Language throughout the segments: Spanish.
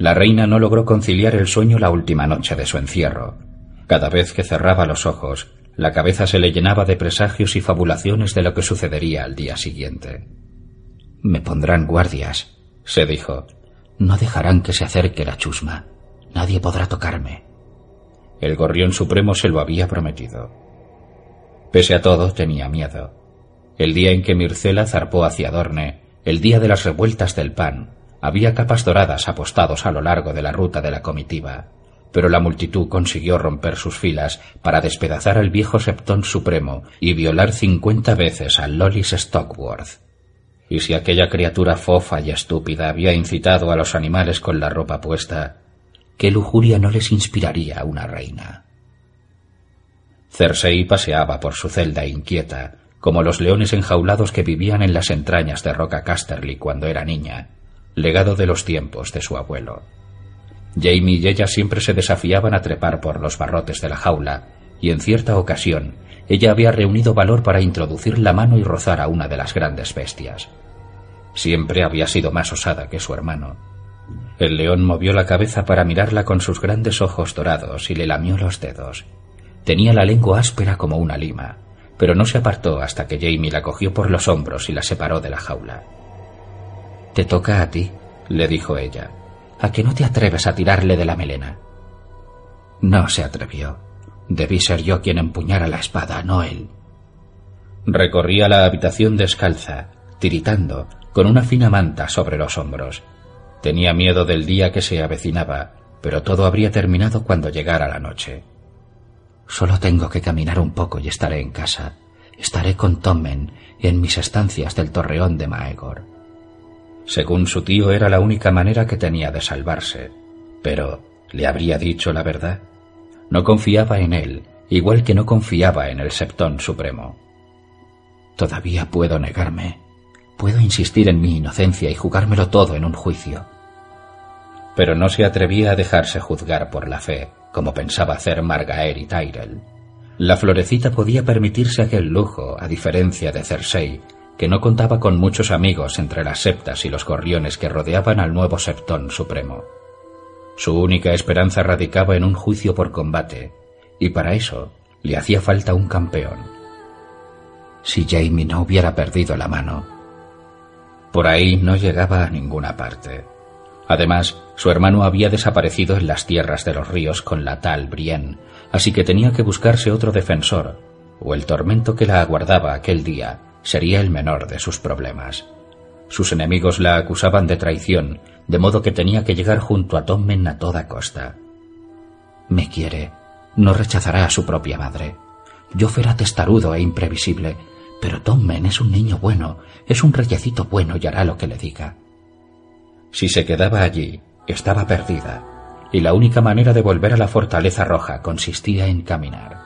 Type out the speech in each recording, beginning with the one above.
La reina no logró conciliar el sueño la última noche de su encierro. Cada vez que cerraba los ojos, la cabeza se le llenaba de presagios y fabulaciones de lo que sucedería al día siguiente. Me pondrán guardias, se dijo. No dejarán que se acerque la chusma. Nadie podrá tocarme. El gorrión supremo se lo había prometido. Pese a todo, tenía miedo. El día en que Mircela zarpó hacia Dorne, el día de las revueltas del pan, había capas doradas apostados a lo largo de la ruta de la comitiva, pero la multitud consiguió romper sus filas para despedazar al viejo Septón Supremo y violar cincuenta veces a Lolis Stockworth. Y si aquella criatura fofa y estúpida había incitado a los animales con la ropa puesta, ¿qué lujuria no les inspiraría a una reina? Cersei paseaba por su celda inquieta, como los leones enjaulados que vivían en las entrañas de Roca Casterly cuando era niña, legado de los tiempos de su abuelo. Jamie y ella siempre se desafiaban a trepar por los barrotes de la jaula, y en cierta ocasión ella había reunido valor para introducir la mano y rozar a una de las grandes bestias. Siempre había sido más osada que su hermano. El león movió la cabeza para mirarla con sus grandes ojos dorados y le lamió los dedos. Tenía la lengua áspera como una lima, pero no se apartó hasta que Jamie la cogió por los hombros y la separó de la jaula. Te toca a ti, le dijo ella. ¿A que no te atreves a tirarle de la melena? No se atrevió. Debí ser yo quien empuñara la espada, no él. Recorría la habitación descalza, tiritando, con una fina manta sobre los hombros. Tenía miedo del día que se avecinaba, pero todo habría terminado cuando llegara la noche. Solo tengo que caminar un poco y estaré en casa. Estaré con Tommen en mis estancias del torreón de Maegor. Según su tío era la única manera que tenía de salvarse. Pero, ¿le habría dicho la verdad? No confiaba en él, igual que no confiaba en el Septón Supremo. Todavía puedo negarme. Puedo insistir en mi inocencia y jugármelo todo en un juicio. Pero no se atrevía a dejarse juzgar por la fe, como pensaba hacer Margaer y Tyrell. La florecita podía permitirse aquel lujo, a diferencia de Cersei, que no contaba con muchos amigos entre las septas y los gorriones que rodeaban al nuevo septón supremo. Su única esperanza radicaba en un juicio por combate, y para eso le hacía falta un campeón. Si Jaime no hubiera perdido la mano. Por ahí no llegaba a ninguna parte. Además, su hermano había desaparecido en las tierras de los ríos con la tal Brienne, así que tenía que buscarse otro defensor, o el tormento que la aguardaba aquel día sería el menor de sus problemas. Sus enemigos la acusaban de traición, de modo que tenía que llegar junto a Tommen a toda costa. Me quiere, no rechazará a su propia madre. Yo fuera testarudo e imprevisible, pero Tommen es un niño bueno, es un reyecito bueno y hará lo que le diga. Si se quedaba allí, estaba perdida, y la única manera de volver a la fortaleza roja consistía en caminar.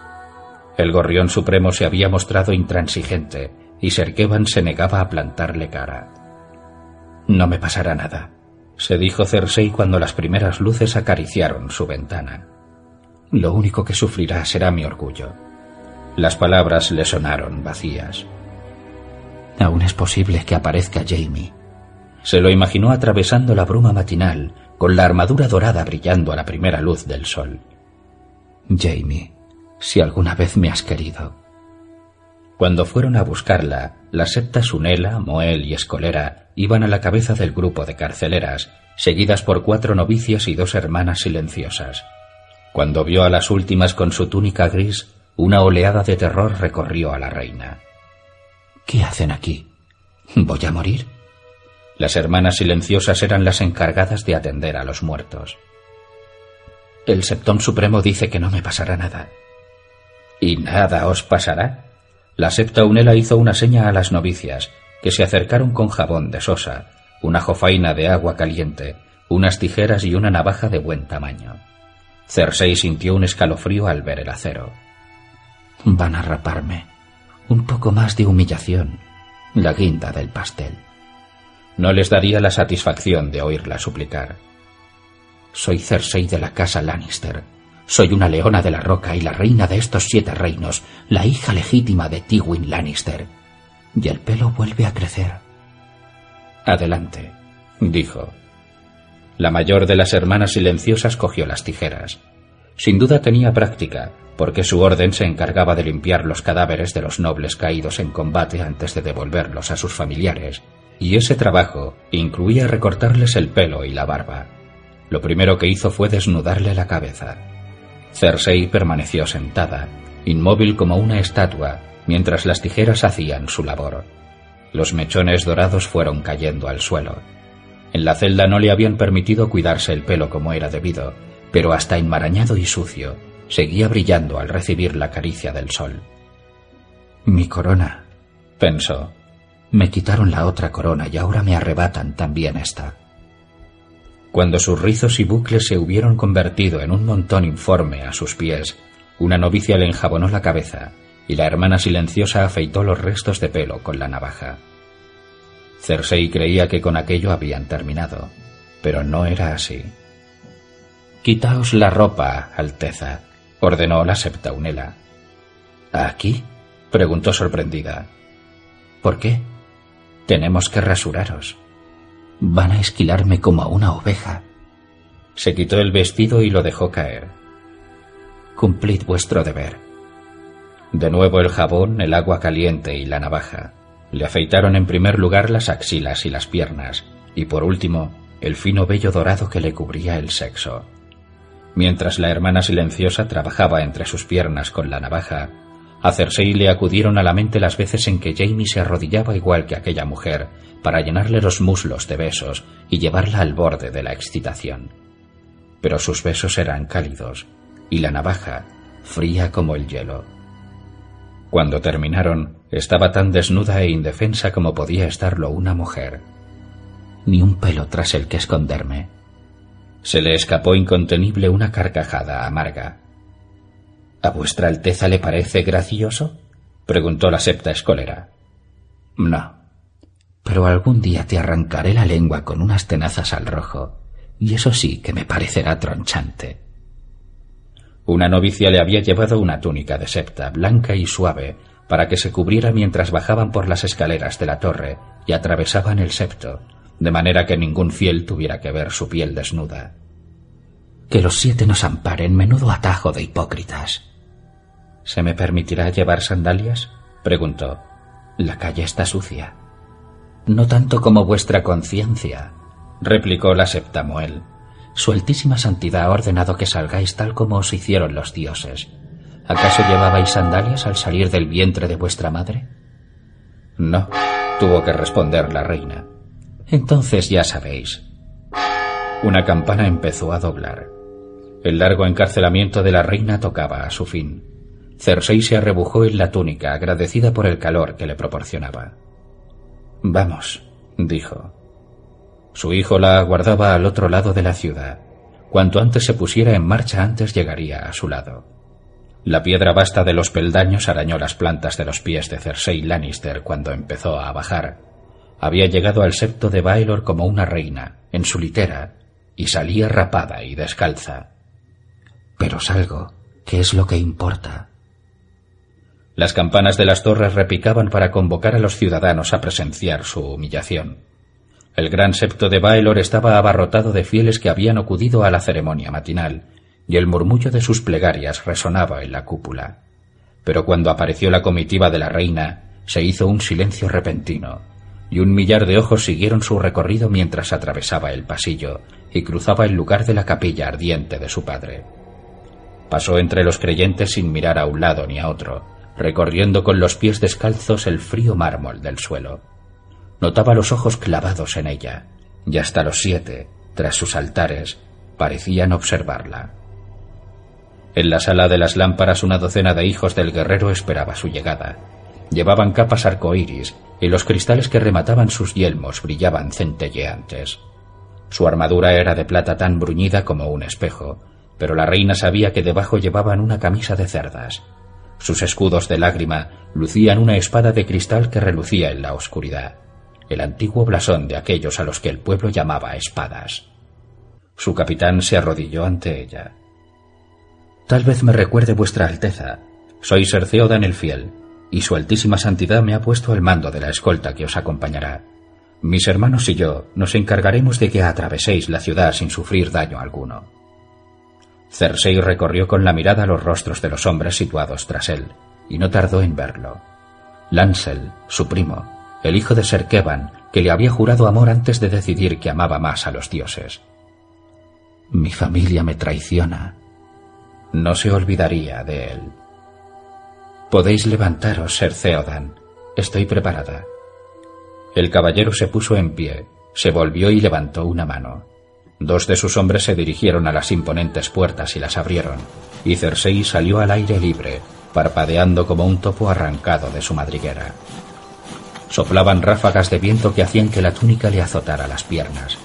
El gorrión supremo se había mostrado intransigente, y Serkevan se negaba a plantarle cara. No me pasará nada, se dijo Cersei cuando las primeras luces acariciaron su ventana. Lo único que sufrirá será mi orgullo. Las palabras le sonaron vacías. Aún es posible que aparezca Jamie. Se lo imaginó atravesando la bruma matinal, con la armadura dorada brillando a la primera luz del sol. Jamie, si alguna vez me has querido, cuando fueron a buscarla, las septas Unela, Moel y Escolera iban a la cabeza del grupo de carceleras, seguidas por cuatro novicias y dos hermanas silenciosas. Cuando vio a las últimas con su túnica gris, una oleada de terror recorrió a la reina. ¿Qué hacen aquí? ¿Voy a morir? Las hermanas silenciosas eran las encargadas de atender a los muertos. El Septón Supremo dice que no me pasará nada. ¿Y nada os pasará? La septa Unela hizo una seña a las novicias, que se acercaron con jabón de sosa, una jofaina de agua caliente, unas tijeras y una navaja de buen tamaño. Cersei sintió un escalofrío al ver el acero. Van a raparme. Un poco más de humillación. La guinda del pastel. No les daría la satisfacción de oírla suplicar. Soy Cersei de la casa Lannister. Soy una leona de la roca y la reina de estos siete reinos, la hija legítima de Tywin Lannister. Y el pelo vuelve a crecer. Adelante, dijo. La mayor de las hermanas silenciosas cogió las tijeras. Sin duda tenía práctica, porque su orden se encargaba de limpiar los cadáveres de los nobles caídos en combate antes de devolverlos a sus familiares, y ese trabajo incluía recortarles el pelo y la barba. Lo primero que hizo fue desnudarle la cabeza. Cersei permaneció sentada, inmóvil como una estatua, mientras las tijeras hacían su labor. Los mechones dorados fueron cayendo al suelo. En la celda no le habían permitido cuidarse el pelo como era debido, pero hasta enmarañado y sucio, seguía brillando al recibir la caricia del sol. Mi corona, pensó. Me quitaron la otra corona y ahora me arrebatan también esta. Cuando sus rizos y bucles se hubieron convertido en un montón informe a sus pies, una novicia le enjabonó la cabeza y la hermana silenciosa afeitó los restos de pelo con la navaja. Cersei creía que con aquello habían terminado, pero no era así. Quitaos la ropa, Alteza, ordenó la septaunela. ¿Aquí? preguntó sorprendida. ¿Por qué? Tenemos que rasuraros. Van a esquilarme como a una oveja. Se quitó el vestido y lo dejó caer. Cumplid vuestro deber. De nuevo el jabón, el agua caliente y la navaja. Le afeitaron en primer lugar las axilas y las piernas, y por último, el fino vello dorado que le cubría el sexo. Mientras la hermana silenciosa trabajaba entre sus piernas con la navaja, a Cersei le acudieron a la mente las veces en que Jamie se arrodillaba igual que aquella mujer para llenarle los muslos de besos y llevarla al borde de la excitación. Pero sus besos eran cálidos y la navaja fría como el hielo. Cuando terminaron, estaba tan desnuda e indefensa como podía estarlo una mujer. Ni un pelo tras el que esconderme. Se le escapó incontenible una carcajada amarga. ¿A vuestra Alteza le parece gracioso? preguntó la septa escolera. No. Pero algún día te arrancaré la lengua con unas tenazas al rojo, y eso sí que me parecerá tronchante. Una novicia le había llevado una túnica de septa, blanca y suave, para que se cubriera mientras bajaban por las escaleras de la torre y atravesaban el septo, de manera que ningún fiel tuviera que ver su piel desnuda. Que los siete nos amparen, menudo atajo de hipócritas. ¿Se me permitirá llevar sandalias? preguntó. La calle está sucia. No tanto como vuestra conciencia, replicó la septamuel. Su altísima santidad ha ordenado que salgáis tal como os hicieron los dioses. ¿Acaso llevabais sandalias al salir del vientre de vuestra madre? No, tuvo que responder la reina. Entonces ya sabéis. Una campana empezó a doblar. El largo encarcelamiento de la reina tocaba a su fin. Cersei se arrebujó en la túnica, agradecida por el calor que le proporcionaba. Vamos, dijo. Su hijo la aguardaba al otro lado de la ciudad. Cuanto antes se pusiera en marcha, antes llegaría a su lado. La piedra vasta de los peldaños arañó las plantas de los pies de Cersei Lannister cuando empezó a bajar. Había llegado al septo de Baelor como una reina, en su litera, y salía rapada y descalza. Pero salgo, ¿qué es lo que importa? Las campanas de las torres repicaban para convocar a los ciudadanos a presenciar su humillación. El gran septo de Baelor estaba abarrotado de fieles que habían acudido a la ceremonia matinal, y el murmullo de sus plegarias resonaba en la cúpula. Pero cuando apareció la comitiva de la reina, se hizo un silencio repentino, y un millar de ojos siguieron su recorrido mientras atravesaba el pasillo y cruzaba el lugar de la capilla ardiente de su padre. Pasó entre los creyentes sin mirar a un lado ni a otro, recorriendo con los pies descalzos el frío mármol del suelo. Notaba los ojos clavados en ella, y hasta los siete, tras sus altares, parecían observarla. En la sala de las lámparas una docena de hijos del guerrero esperaba su llegada. Llevaban capas arcoíris y los cristales que remataban sus yelmos brillaban centelleantes. Su armadura era de plata tan bruñida como un espejo, pero la reina sabía que debajo llevaban una camisa de cerdas, sus escudos de lágrima lucían una espada de cristal que relucía en la oscuridad, el antiguo blasón de aquellos a los que el pueblo llamaba espadas. Su capitán se arrodilló ante ella. Tal vez me recuerde vuestra Alteza. Soy Serceodan el Fiel, y su altísima santidad me ha puesto al mando de la escolta que os acompañará. Mis hermanos y yo nos encargaremos de que atraveséis la ciudad sin sufrir daño alguno. Cersei recorrió con la mirada los rostros de los hombres situados tras él, y no tardó en verlo. Lancel, su primo, el hijo de Ser Kevan, que le había jurado amor antes de decidir que amaba más a los dioses. Mi familia me traiciona. No se olvidaría de él. Podéis levantaros, Ser. Estoy preparada. El caballero se puso en pie, se volvió y levantó una mano. Dos de sus hombres se dirigieron a las imponentes puertas y las abrieron, y Cersei salió al aire libre, parpadeando como un topo arrancado de su madriguera. Soplaban ráfagas de viento que hacían que la túnica le azotara las piernas.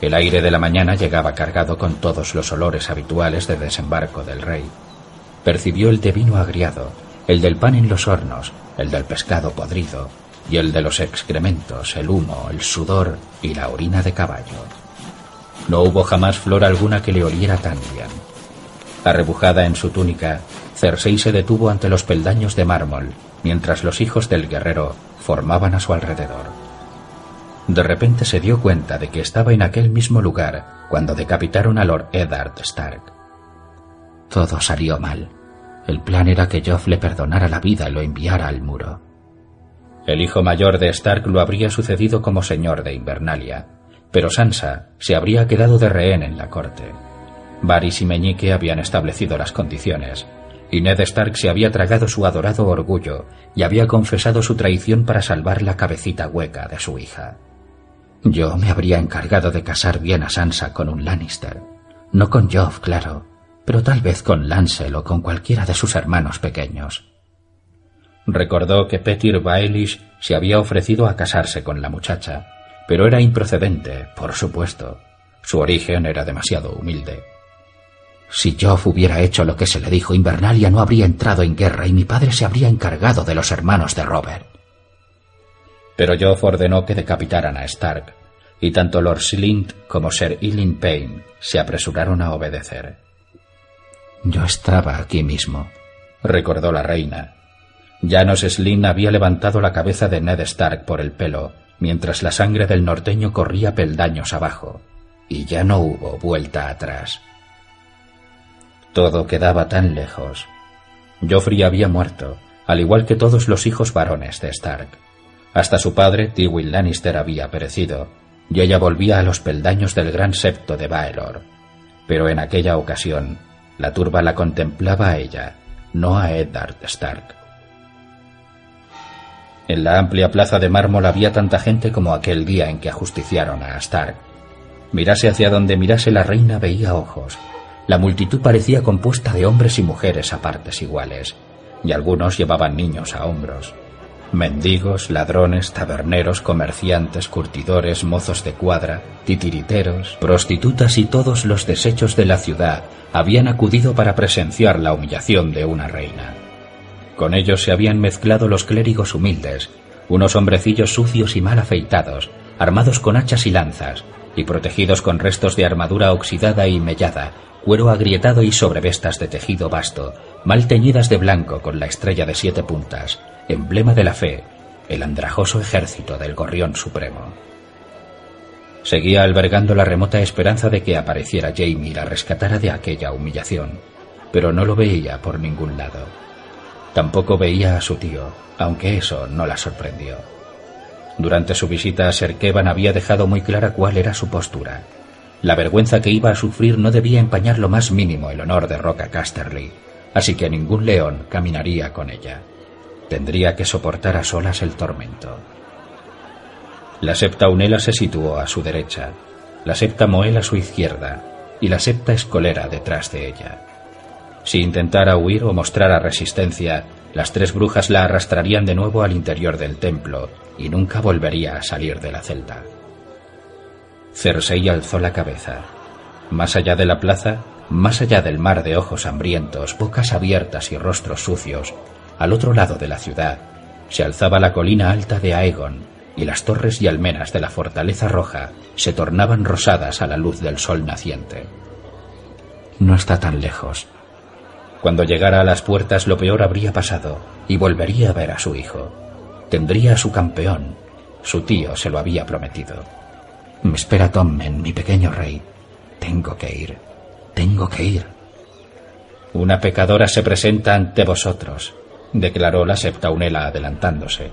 El aire de la mañana llegaba cargado con todos los olores habituales de desembarco del rey. Percibió el de vino agriado, el del pan en los hornos, el del pescado podrido, y el de los excrementos, el humo, el sudor y la orina de caballo. No hubo jamás flor alguna que le oliera tan bien. Arrebujada en su túnica, Cersei se detuvo ante los peldaños de mármol, mientras los hijos del guerrero formaban a su alrededor. De repente se dio cuenta de que estaba en aquel mismo lugar cuando decapitaron a Lord Eddard Stark. Todo salió mal. El plan era que Joff le perdonara la vida y lo enviara al muro. El hijo mayor de Stark lo habría sucedido como señor de Invernalia, pero Sansa se habría quedado de rehén en la corte. Varys y Meñique habían establecido las condiciones, y Ned Stark se había tragado su adorado orgullo y había confesado su traición para salvar la cabecita hueca de su hija. Yo me habría encargado de casar bien a Sansa con un Lannister, no con Joff, claro, pero tal vez con Lancel o con cualquiera de sus hermanos pequeños. Recordó que Petir Baelish se había ofrecido a casarse con la muchacha, pero era improcedente, por supuesto. Su origen era demasiado humilde. Si Joff hubiera hecho lo que se le dijo, Invernalia no habría entrado en guerra y mi padre se habría encargado de los hermanos de Robert. Pero Joff ordenó que decapitaran a Stark, y tanto Lord Slint como Sir Ilyn Payne se apresuraron a obedecer. Yo estaba aquí mismo, recordó la reina, Janos Slin había levantado la cabeza de Ned Stark por el pelo, mientras la sangre del norteño corría peldaños abajo, y ya no hubo vuelta atrás. Todo quedaba tan lejos. Joffrey había muerto, al igual que todos los hijos varones de Stark. Hasta su padre, Tywin Lannister, había perecido, y ella volvía a los peldaños del gran septo de Baelor. Pero en aquella ocasión, la turba la contemplaba a ella, no a Eddard Stark. En la amplia plaza de mármol había tanta gente como aquel día en que ajusticiaron a Stark. Mirase hacia donde mirase la reina veía ojos. La multitud parecía compuesta de hombres y mujeres a partes iguales, y algunos llevaban niños a hombros. Mendigos, ladrones, taberneros, comerciantes, curtidores, mozos de cuadra, titiriteros, prostitutas y todos los desechos de la ciudad habían acudido para presenciar la humillación de una reina. Con ellos se habían mezclado los clérigos humildes, unos hombrecillos sucios y mal afeitados, armados con hachas y lanzas, y protegidos con restos de armadura oxidada y mellada, cuero agrietado y sobrevestas de tejido vasto, mal teñidas de blanco con la estrella de siete puntas, emblema de la fe, el andrajoso ejército del gorrión supremo. Seguía albergando la remota esperanza de que apareciera Jamie y la rescatara de aquella humillación, pero no lo veía por ningún lado. Tampoco veía a su tío, aunque eso no la sorprendió. Durante su visita a Serkevan había dejado muy clara cuál era su postura. La vergüenza que iba a sufrir no debía empañar lo más mínimo el honor de Roca Casterly, así que ningún león caminaría con ella. Tendría que soportar a solas el tormento. La septa Unela se situó a su derecha, la septa Moel a su izquierda y la septa Escolera detrás de ella. Si intentara huir o mostrara resistencia, las tres brujas la arrastrarían de nuevo al interior del templo y nunca volvería a salir de la celda. Cersei alzó la cabeza. Más allá de la plaza, más allá del mar de ojos hambrientos, bocas abiertas y rostros sucios, al otro lado de la ciudad, se alzaba la colina alta de Aegon, y las torres y almenas de la fortaleza roja se tornaban rosadas a la luz del sol naciente. No está tan lejos, cuando llegara a las puertas lo peor habría pasado y volvería a ver a su hijo. Tendría a su campeón, Su tío se lo había prometido. Me espera Tommen, mi pequeño rey. Tengo que ir. Tengo que ir. Una pecadora se presenta ante vosotros, declaró la septaunela adelantándose.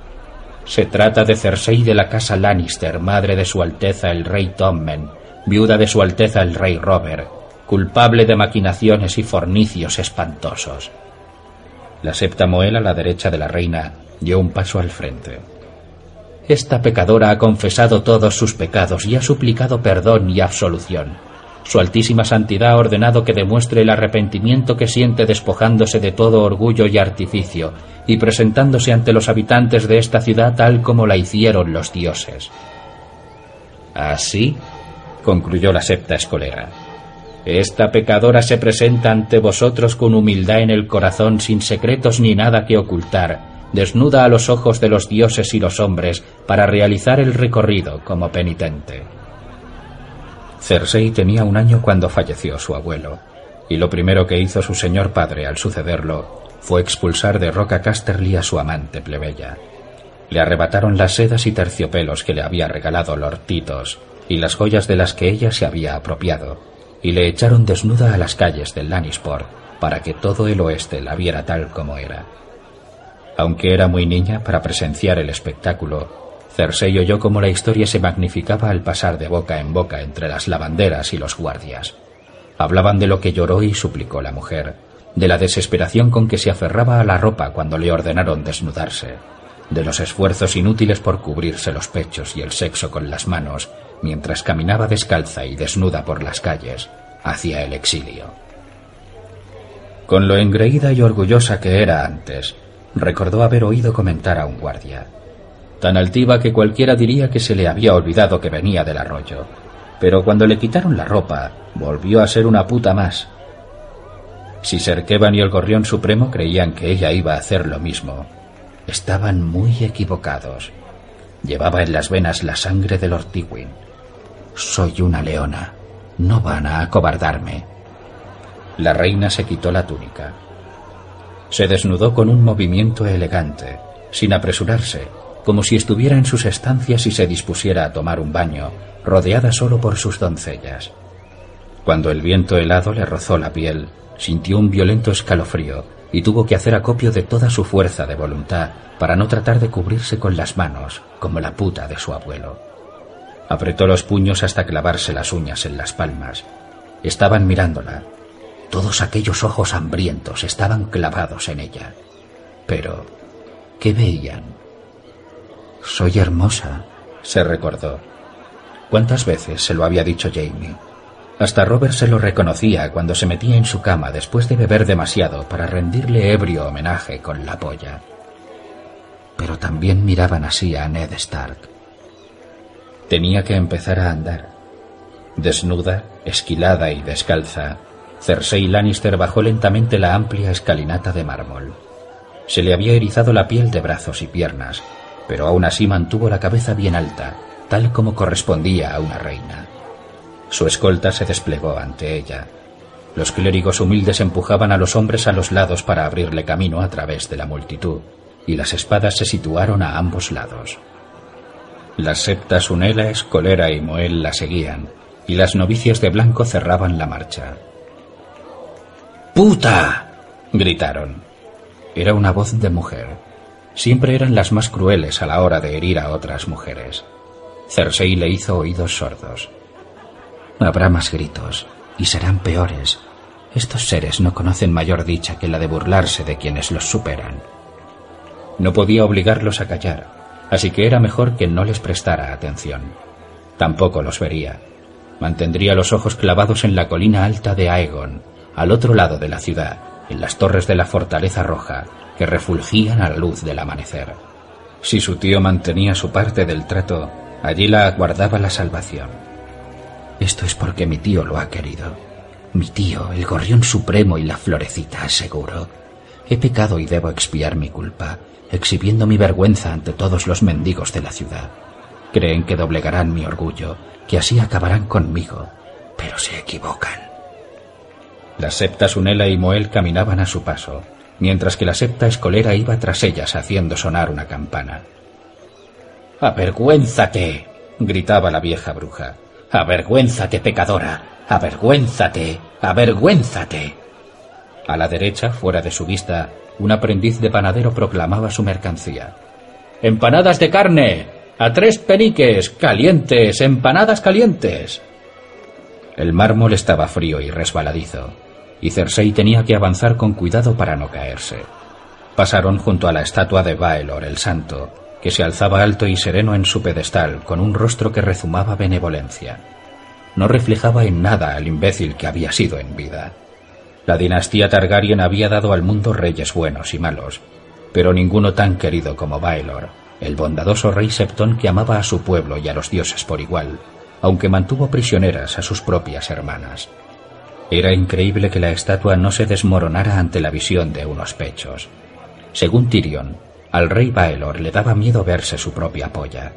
Se trata de Cersei de la casa Lannister, madre de su Alteza el rey Tommen, viuda de su Alteza el rey Robert, culpable de maquinaciones y fornicios espantosos. La septa Moel a la derecha de la reina dio un paso al frente. Esta pecadora ha confesado todos sus pecados y ha suplicado perdón y absolución. Su altísima santidad ha ordenado que demuestre el arrepentimiento que siente despojándose de todo orgullo y artificio y presentándose ante los habitantes de esta ciudad tal como la hicieron los dioses. Así, concluyó la septa escolera, esta pecadora se presenta ante vosotros con humildad en el corazón sin secretos ni nada que ocultar, desnuda a los ojos de los dioses y los hombres para realizar el recorrido como penitente. Cersei tenía un año cuando falleció su abuelo, y lo primero que hizo su señor padre al sucederlo fue expulsar de Roca Casterly a su amante plebeya. Le arrebataron las sedas y terciopelos que le había regalado Lord Titos y las joyas de las que ella se había apropiado, y le echaron desnuda a las calles del Lannisport para que todo el oeste la viera tal como era. Aunque era muy niña para presenciar el espectáculo, Cersei oyó cómo la historia se magnificaba al pasar de boca en boca entre las lavanderas y los guardias. Hablaban de lo que lloró y suplicó la mujer, de la desesperación con que se aferraba a la ropa cuando le ordenaron desnudarse, de los esfuerzos inútiles por cubrirse los pechos y el sexo con las manos mientras caminaba descalza y desnuda por las calles hacia el exilio. Con lo engreída y orgullosa que era antes, recordó haber oído comentar a un guardia. Tan altiva que cualquiera diría que se le había olvidado que venía del arroyo. Pero cuando le quitaron la ropa, volvió a ser una puta más. Si Serkevan y el Gorrión Supremo creían que ella iba a hacer lo mismo, estaban muy equivocados. Llevaba en las venas la sangre del Ortiwin. Soy una leona. No van a acobardarme. La reina se quitó la túnica. Se desnudó con un movimiento elegante, sin apresurarse, como si estuviera en sus estancias y se dispusiera a tomar un baño, rodeada solo por sus doncellas. Cuando el viento helado le rozó la piel, sintió un violento escalofrío y tuvo que hacer acopio de toda su fuerza de voluntad para no tratar de cubrirse con las manos, como la puta de su abuelo. Apretó los puños hasta clavarse las uñas en las palmas. Estaban mirándola, todos aquellos ojos hambrientos estaban clavados en ella. Pero, ¿qué veían? Soy hermosa, se recordó. ¿Cuántas veces se lo había dicho Jamie? Hasta Robert se lo reconocía cuando se metía en su cama después de beber demasiado para rendirle ebrio homenaje con la polla. Pero también miraban así a Ned Stark. Tenía que empezar a andar. Desnuda, esquilada y descalza, Cersei Lannister bajó lentamente la amplia escalinata de mármol. Se le había erizado la piel de brazos y piernas, pero aún así mantuvo la cabeza bien alta, tal como correspondía a una reina. Su escolta se desplegó ante ella. Los clérigos humildes empujaban a los hombres a los lados para abrirle camino a través de la multitud, y las espadas se situaron a ambos lados. Las septas Unela, Escolera y Moel la seguían, y las novicias de blanco cerraban la marcha. ¡Puta! gritaron. Era una voz de mujer. Siempre eran las más crueles a la hora de herir a otras mujeres. Cersei le hizo oídos sordos. Habrá más gritos, y serán peores. Estos seres no conocen mayor dicha que la de burlarse de quienes los superan. No podía obligarlos a callar, así que era mejor que no les prestara atención. Tampoco los vería. Mantendría los ojos clavados en la colina alta de Aegon, al otro lado de la ciudad, en las torres de la Fortaleza Roja, que refulgían a la luz del amanecer. Si su tío mantenía su parte del trato, allí la aguardaba la salvación. Esto es porque mi tío lo ha querido. Mi tío, el gorrión supremo y la florecita, seguro. He pecado y debo expiar mi culpa, exhibiendo mi vergüenza ante todos los mendigos de la ciudad. Creen que doblegarán mi orgullo, que así acabarán conmigo, pero se equivocan. Las septas Unela y Moel caminaban a su paso, mientras que la septa escolera iba tras ellas haciendo sonar una campana. Avergüénzate, gritaba la vieja bruja. Avergüénzate, pecadora. Avergüénzate. Avergüénzate. A la derecha, fuera de su vista, un aprendiz de panadero proclamaba su mercancía. Empanadas de carne. A tres peniques. Calientes. Empanadas calientes. El mármol estaba frío y resbaladizo, y Cersei tenía que avanzar con cuidado para no caerse. Pasaron junto a la estatua de Baelor el Santo, que se alzaba alto y sereno en su pedestal, con un rostro que rezumaba benevolencia. No reflejaba en nada al imbécil que había sido en vida. La dinastía Targaryen había dado al mundo reyes buenos y malos, pero ninguno tan querido como Baelor, el bondadoso rey Septón que amaba a su pueblo y a los dioses por igual, aunque mantuvo prisioneras a sus propias hermanas. Era increíble que la estatua no se desmoronara ante la visión de unos pechos. Según Tyrion, al rey Baelor le daba miedo verse su propia polla.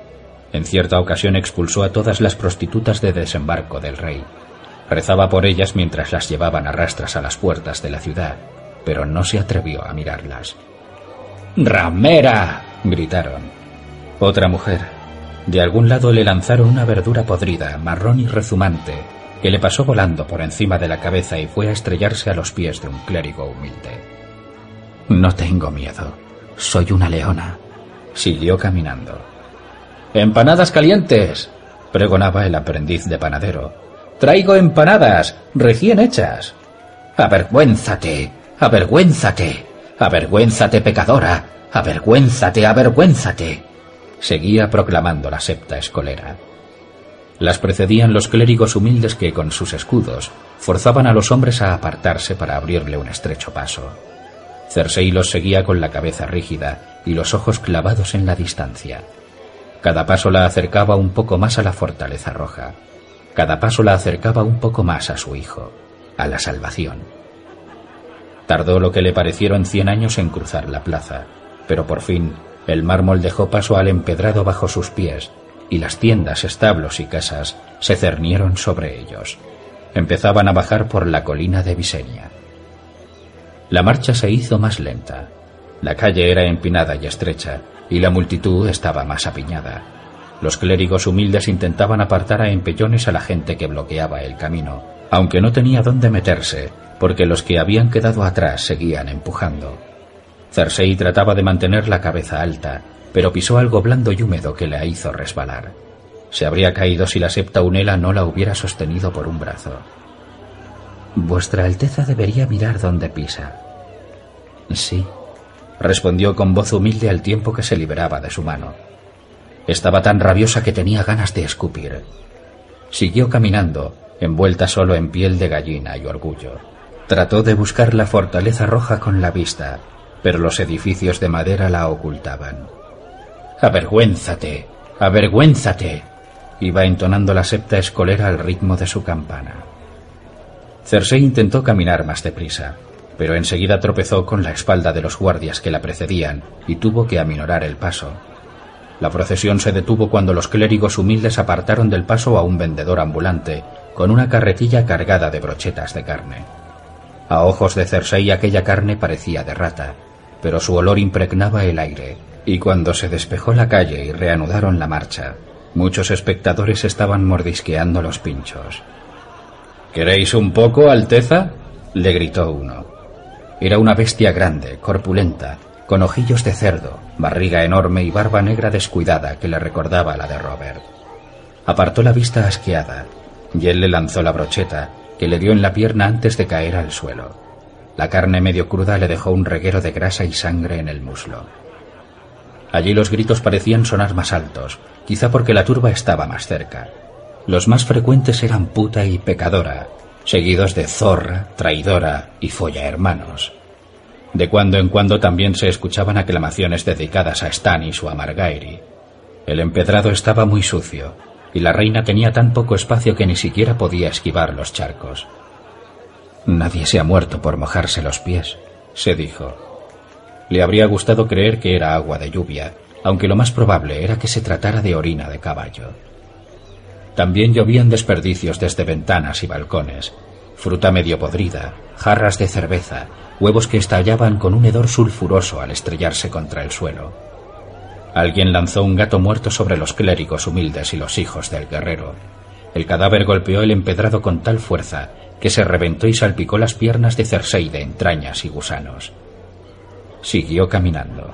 En cierta ocasión expulsó a todas las prostitutas de desembarco del rey, Rezaba por ellas mientras las llevaban a rastras a las puertas de la ciudad, pero no se atrevió a mirarlas. ¡Ramera! gritaron. Otra mujer. De algún lado le lanzaron una verdura podrida, marrón y rezumante, que le pasó volando por encima de la cabeza y fue a estrellarse a los pies de un clérigo humilde. No tengo miedo. Soy una leona. Siguió caminando. ¡Empanadas calientes! pregonaba el aprendiz de panadero, Traigo empanadas, recién hechas. Avergüénzate, avergüénzate, avergüénzate, pecadora, avergüénzate, avergüénzate. Seguía proclamando la septa escolera. Las precedían los clérigos humildes que, con sus escudos, forzaban a los hombres a apartarse para abrirle un estrecho paso. Cersei los seguía con la cabeza rígida y los ojos clavados en la distancia. Cada paso la acercaba un poco más a la fortaleza roja. Cada paso la acercaba un poco más a su hijo, a la salvación. Tardó lo que le parecieron cien años en cruzar la plaza, pero por fin el mármol dejó paso al empedrado bajo sus pies y las tiendas, establos y casas se cernieron sobre ellos. Empezaban a bajar por la colina de Visenia. La marcha se hizo más lenta. La calle era empinada y estrecha, y la multitud estaba más apiñada. Los clérigos humildes intentaban apartar a empellones a la gente que bloqueaba el camino, aunque no tenía dónde meterse, porque los que habían quedado atrás seguían empujando. Cersei trataba de mantener la cabeza alta, pero pisó algo blando y húmedo que la hizo resbalar. Se habría caído si la septa unela no la hubiera sostenido por un brazo. Vuestra Alteza debería mirar dónde pisa. Sí, respondió con voz humilde al tiempo que se liberaba de su mano. Estaba tan rabiosa que tenía ganas de escupir. Siguió caminando, envuelta solo en piel de gallina y orgullo. Trató de buscar la fortaleza roja con la vista, pero los edificios de madera la ocultaban. Avergüénzate, avergüénzate, iba entonando la septa escolera al ritmo de su campana. Cersei intentó caminar más deprisa, pero enseguida tropezó con la espalda de los guardias que la precedían y tuvo que aminorar el paso. La procesión se detuvo cuando los clérigos humildes apartaron del paso a un vendedor ambulante, con una carretilla cargada de brochetas de carne. A ojos de Cersei aquella carne parecía de rata, pero su olor impregnaba el aire, y cuando se despejó la calle y reanudaron la marcha, muchos espectadores estaban mordisqueando los pinchos. ¿Queréis un poco, Alteza? le gritó uno. Era una bestia grande, corpulenta, con ojillos de cerdo, barriga enorme y barba negra descuidada que le recordaba la de Robert. Apartó la vista asqueada, y él le lanzó la brocheta, que le dio en la pierna antes de caer al suelo. La carne medio cruda le dejó un reguero de grasa y sangre en el muslo. Allí los gritos parecían sonar más altos, quizá porque la turba estaba más cerca. Los más frecuentes eran puta y pecadora, seguidos de zorra, traidora y folla hermanos. De cuando en cuando también se escuchaban aclamaciones dedicadas a Stannis o a Margaery. El empedrado estaba muy sucio, y la reina tenía tan poco espacio que ni siquiera podía esquivar los charcos. Nadie se ha muerto por mojarse los pies, se dijo. Le habría gustado creer que era agua de lluvia, aunque lo más probable era que se tratara de orina de caballo. También llovían desperdicios desde ventanas y balcones, fruta medio podrida, jarras de cerveza, huevos que estallaban con un hedor sulfuroso al estrellarse contra el suelo. Alguien lanzó un gato muerto sobre los clérigos humildes y los hijos del guerrero. El cadáver golpeó el empedrado con tal fuerza que se reventó y salpicó las piernas de Cersei de entrañas y gusanos. Siguió caminando.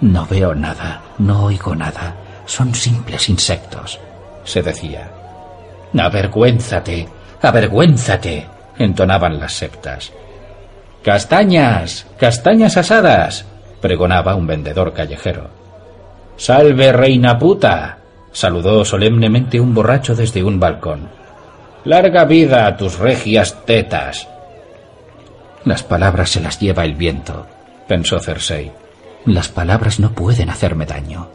No veo nada, no oigo nada. Son simples insectos, se decía. Avergüénzate, avergüénzate, entonaban las septas. Castañas, castañas asadas, pregonaba un vendedor callejero. Salve, reina puta, saludó solemnemente un borracho desde un balcón. Larga vida a tus regias tetas. Las palabras se las lleva el viento, pensó Cersei. Las palabras no pueden hacerme daño.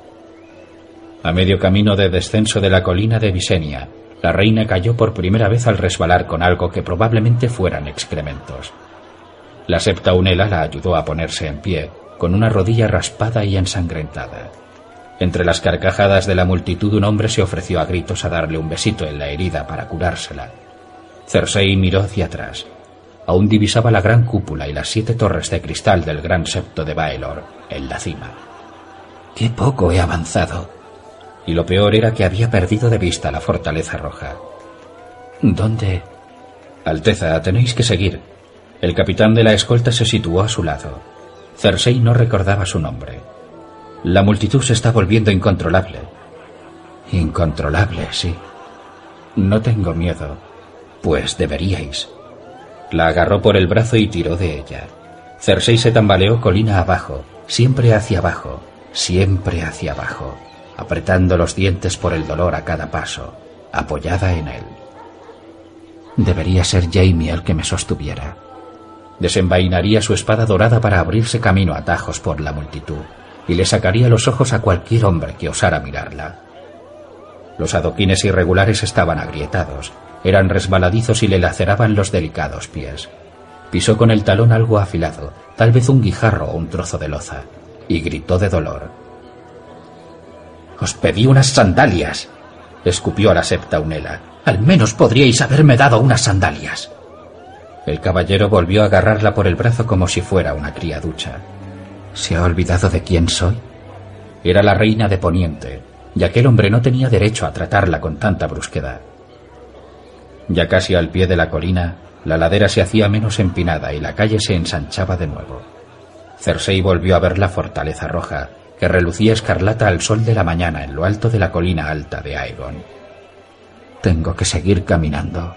A medio camino de descenso de la colina de Visenia, la reina cayó por primera vez al resbalar con algo que probablemente fueran excrementos. La septa unela la ayudó a ponerse en pie, con una rodilla raspada y ensangrentada. Entre las carcajadas de la multitud un hombre se ofreció a gritos a darle un besito en la herida para curársela. Cersei miró hacia atrás. Aún divisaba la gran cúpula y las siete torres de cristal del gran septo de Baelor en la cima. ¡Qué poco he avanzado! y lo peor era que había perdido de vista la fortaleza roja. ¿Dónde? Alteza, tenéis que seguir. El capitán de la escolta se situó a su lado. Cersei no recordaba su nombre. La multitud se está volviendo incontrolable. Incontrolable, sí. No tengo miedo. Pues deberíais. La agarró por el brazo y tiró de ella. Cersei se tambaleó colina abajo, siempre hacia abajo, siempre hacia abajo apretando los dientes por el dolor a cada paso, apoyada en él. Debería ser Jamie el que me sostuviera. Desenvainaría su espada dorada para abrirse camino a tajos por la multitud y le sacaría los ojos a cualquier hombre que osara mirarla. Los adoquines irregulares estaban agrietados, eran resbaladizos y le laceraban los delicados pies. Pisó con el talón algo afilado, tal vez un guijarro o un trozo de loza, y gritó de dolor. Os pedí unas sandalias, escupió a la septa Unela. Al menos podríais haberme dado unas sandalias. El caballero volvió a agarrarla por el brazo como si fuera una criaducha. ¿Se ha olvidado de quién soy? Era la reina de Poniente, y aquel hombre no tenía derecho a tratarla con tanta brusquedad. Ya casi al pie de la colina, la ladera se hacía menos empinada y la calle se ensanchaba de nuevo. Cersei volvió a ver la fortaleza roja, que relucía escarlata al sol de la mañana en lo alto de la colina alta de Aegon. Tengo que seguir caminando.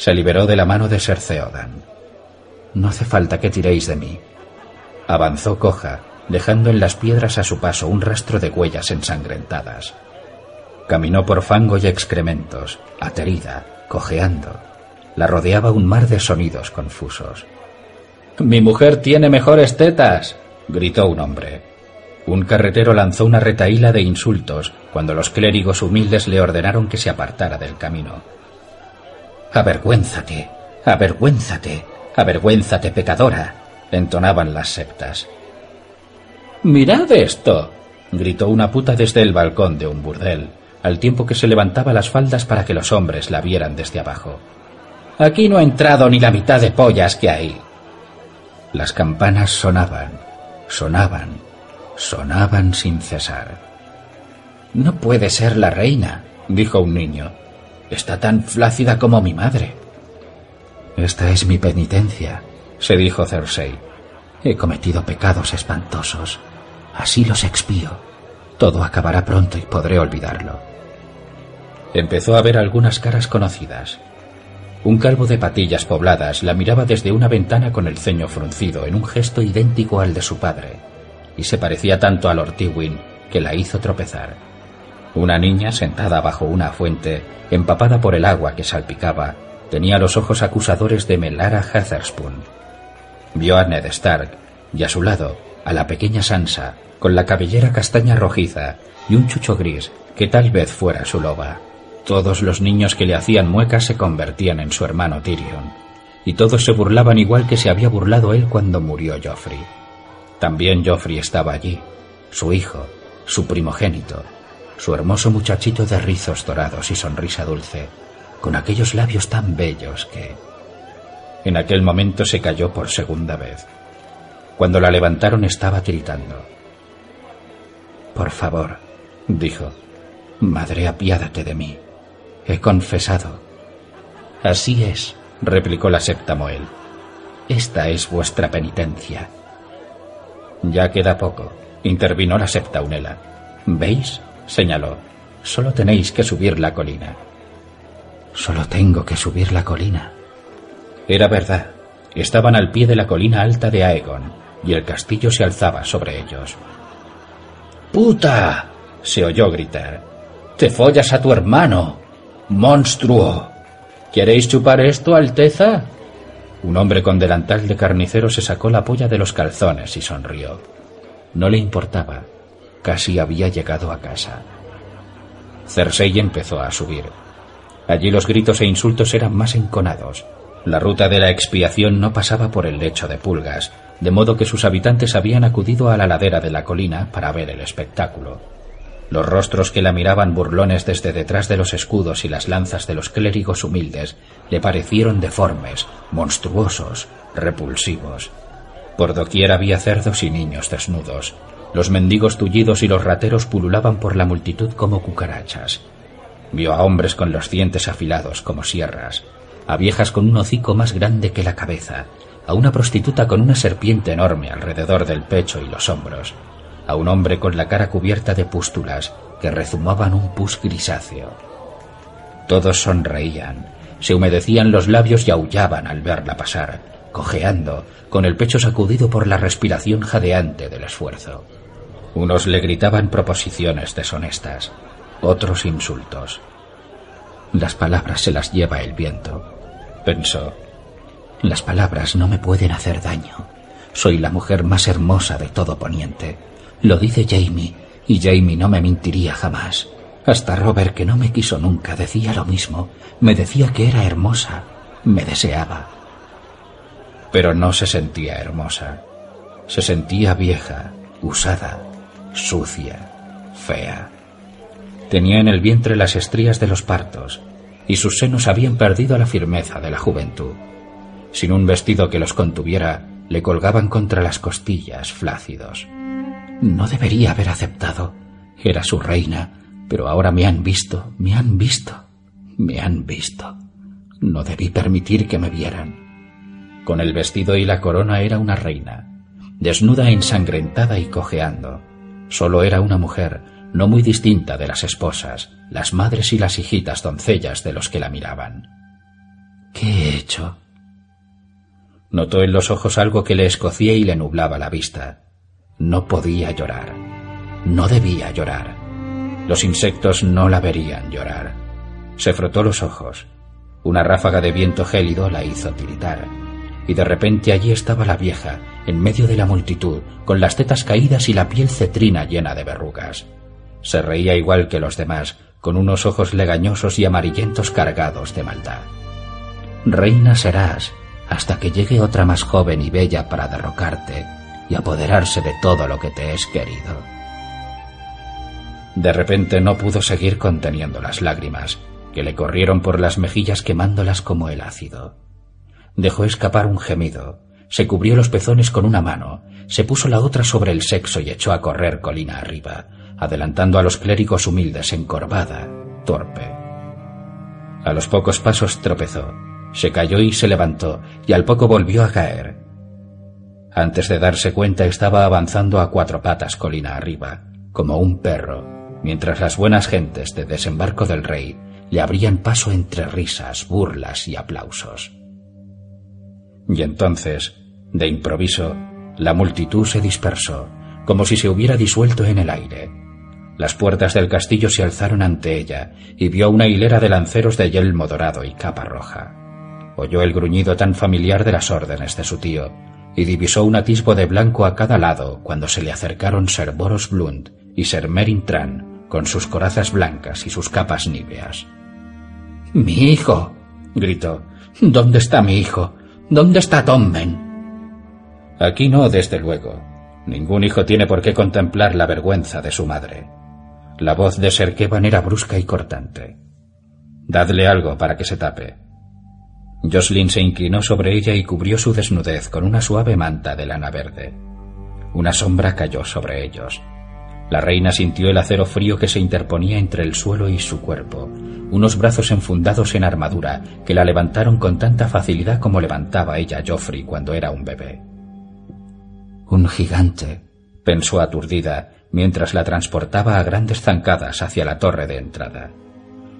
Se liberó de la mano de Ser No hace falta que tiréis de mí. Avanzó coja, dejando en las piedras a su paso un rastro de huellas ensangrentadas. Caminó por fango y excrementos, aterida, cojeando. La rodeaba un mar de sonidos confusos. Mi mujer tiene mejores tetas, gritó un hombre. Un carretero lanzó una retaíla de insultos cuando los clérigos humildes le ordenaron que se apartara del camino. Avergüénzate, avergüénzate, avergüénzate, pecadora, entonaban las septas. Mirad esto, gritó una puta desde el balcón de un burdel, al tiempo que se levantaba las faldas para que los hombres la vieran desde abajo. Aquí no ha entrado ni la mitad de pollas que hay. Las campanas sonaban, sonaban, sonaban sin cesar. No puede ser la reina, dijo un niño. Está tan flácida como mi madre. Esta es mi penitencia, se dijo Cersei. He cometido pecados espantosos. Así los expío. Todo acabará pronto y podré olvidarlo. Empezó a ver algunas caras conocidas. Un calvo de patillas pobladas la miraba desde una ventana con el ceño fruncido en un gesto idéntico al de su padre y se parecía tanto a Lord Tywin que la hizo tropezar. Una niña sentada bajo una fuente, empapada por el agua que salpicaba, tenía los ojos acusadores de Melara Heatherspoon. Vio a Ned Stark y a su lado a la pequeña Sansa, con la cabellera castaña rojiza y un chucho gris que tal vez fuera su loba. Todos los niños que le hacían muecas se convertían en su hermano Tyrion, y todos se burlaban igual que se había burlado él cuando murió Joffrey. También Joffrey estaba allí, su hijo, su primogénito, su hermoso muchachito de rizos dorados y sonrisa dulce, con aquellos labios tan bellos que... En aquel momento se cayó por segunda vez. Cuando la levantaron estaba tiritando. Por favor, dijo. Madre, apiádate de mí. He confesado. Así es, replicó la septa Moel. Esta es vuestra penitencia. Ya queda poco, intervino la septa Unela. ¿Veis? Señaló. Solo tenéis que subir la colina. Solo tengo que subir la colina. Era verdad. Estaban al pie de la colina alta de Aegon, y el castillo se alzaba sobre ellos. ¡Puta! se oyó gritar. ¡Te follas a tu hermano! ¡Monstruo! ¿Queréis chupar esto, Alteza? Un hombre con delantal de carnicero se sacó la polla de los calzones y sonrió. No le importaba. Casi había llegado a casa. Cersei empezó a subir. Allí los gritos e insultos eran más enconados. La ruta de la expiación no pasaba por el lecho de pulgas, de modo que sus habitantes habían acudido a la ladera de la colina para ver el espectáculo. Los rostros que la miraban burlones desde detrás de los escudos y las lanzas de los clérigos humildes le parecieron deformes, monstruosos, repulsivos. Por doquier había cerdos y niños desnudos. Los mendigos tullidos y los rateros pululaban por la multitud como cucarachas. Vio a hombres con los dientes afilados como sierras, a viejas con un hocico más grande que la cabeza, a una prostituta con una serpiente enorme alrededor del pecho y los hombros, a un hombre con la cara cubierta de pústulas que rezumaban un pus grisáceo. Todos sonreían, se humedecían los labios y aullaban al verla pasar, cojeando, con el pecho sacudido por la respiración jadeante del esfuerzo. Unos le gritaban proposiciones deshonestas, otros insultos. Las palabras se las lleva el viento, pensó. Las palabras no me pueden hacer daño. Soy la mujer más hermosa de todo Poniente. Lo dice Jamie, y Jamie no me mentiría jamás. Hasta Robert, que no me quiso nunca, decía lo mismo. Me decía que era hermosa. Me deseaba. Pero no se sentía hermosa. Se sentía vieja, usada, sucia, fea. Tenía en el vientre las estrías de los partos, y sus senos habían perdido la firmeza de la juventud. Sin un vestido que los contuviera, le colgaban contra las costillas flácidos. No debería haber aceptado. Era su reina, pero ahora me han visto, me han visto, me han visto. No debí permitir que me vieran. Con el vestido y la corona era una reina, desnuda, ensangrentada y cojeando. Solo era una mujer, no muy distinta de las esposas, las madres y las hijitas doncellas de los que la miraban. ¿Qué he hecho? Notó en los ojos algo que le escocía y le nublaba la vista. No podía llorar. No debía llorar. Los insectos no la verían llorar. Se frotó los ojos. Una ráfaga de viento gélido la hizo tiritar. Y de repente allí estaba la vieja, en medio de la multitud, con las tetas caídas y la piel cetrina llena de verrugas. Se reía igual que los demás, con unos ojos legañosos y amarillentos cargados de maldad. Reina serás hasta que llegue otra más joven y bella para derrocarte y apoderarse de todo lo que te es querido. De repente no pudo seguir conteniendo las lágrimas, que le corrieron por las mejillas quemándolas como el ácido. Dejó escapar un gemido, se cubrió los pezones con una mano, se puso la otra sobre el sexo y echó a correr colina arriba, adelantando a los clérigos humildes encorvada, torpe. A los pocos pasos tropezó, se cayó y se levantó, y al poco volvió a caer. Antes de darse cuenta estaba avanzando a cuatro patas colina arriba, como un perro, mientras las buenas gentes de desembarco del rey le abrían paso entre risas, burlas y aplausos. Y entonces, de improviso, la multitud se dispersó, como si se hubiera disuelto en el aire, las puertas del castillo se alzaron ante ella y vio una hilera de lanceros de yelmo dorado y capa roja. Oyó el gruñido tan familiar de las órdenes de su tío y divisó un atisbo de blanco a cada lado cuando se le acercaron Ser Boros Blund y Ser Merin Tran con sus corazas blancas y sus capas níveas. ¡Mi hijo! gritó. ¿Dónde está mi hijo? ¿Dónde está Tommen? Aquí no, desde luego. Ningún hijo tiene por qué contemplar la vergüenza de su madre. La voz de Serkevan era brusca y cortante. Dadle algo para que se tape. Jocelyn se inclinó sobre ella y cubrió su desnudez con una suave manta de lana verde. Una sombra cayó sobre ellos. La reina sintió el acero frío que se interponía entre el suelo y su cuerpo, unos brazos enfundados en armadura que la levantaron con tanta facilidad como levantaba ella a Joffrey cuando era un bebé. Un gigante, pensó aturdida mientras la transportaba a grandes zancadas hacia la torre de entrada.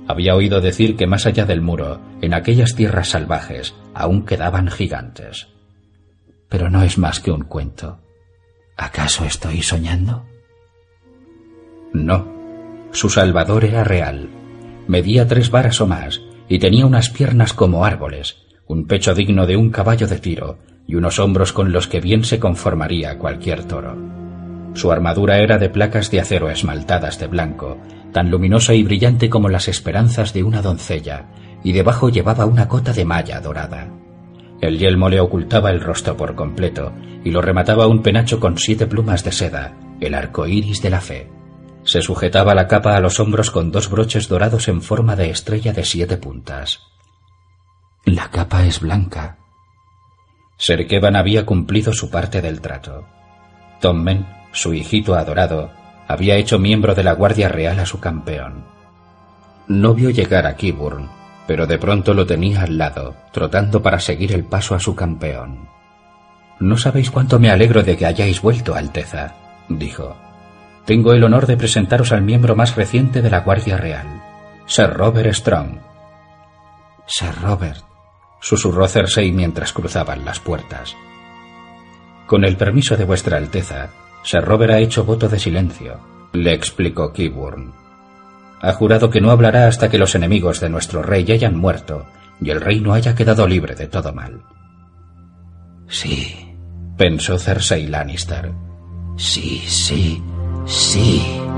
Había oído decir que más allá del muro, en aquellas tierras salvajes, aún quedaban gigantes. Pero no es más que un cuento. ¿Acaso estoy soñando? No. Su salvador era real. Medía tres varas o más y tenía unas piernas como árboles, un pecho digno de un caballo de tiro y unos hombros con los que bien se conformaría cualquier toro. Su armadura era de placas de acero esmaltadas de blanco, tan luminosa y brillante como las esperanzas de una doncella, y debajo llevaba una cota de malla dorada. El yelmo le ocultaba el rostro por completo y lo remataba un penacho con siete plumas de seda, el arco iris de la fe. Se sujetaba la capa a los hombros con dos broches dorados en forma de estrella de siete puntas. La capa es blanca. Serkevan había cumplido su parte del trato. Tommen, su hijito adorado, había hecho miembro de la Guardia Real a su campeón. No vio llegar a Kiburn, pero de pronto lo tenía al lado, trotando para seguir el paso a su campeón. No sabéis cuánto me alegro de que hayáis vuelto, Alteza, dijo. Tengo el honor de presentaros al miembro más reciente de la Guardia Real, Sir Robert Strong. Sir Robert, susurró Cersei mientras cruzaban las puertas. Con el permiso de vuestra Alteza, Sir Robert ha hecho voto de silencio, le explicó Kiburn. Ha jurado que no hablará hasta que los enemigos de nuestro rey hayan muerto y el reino haya quedado libre de todo mal. Sí, pensó Cersei Lannister. Sí, sí, Sí.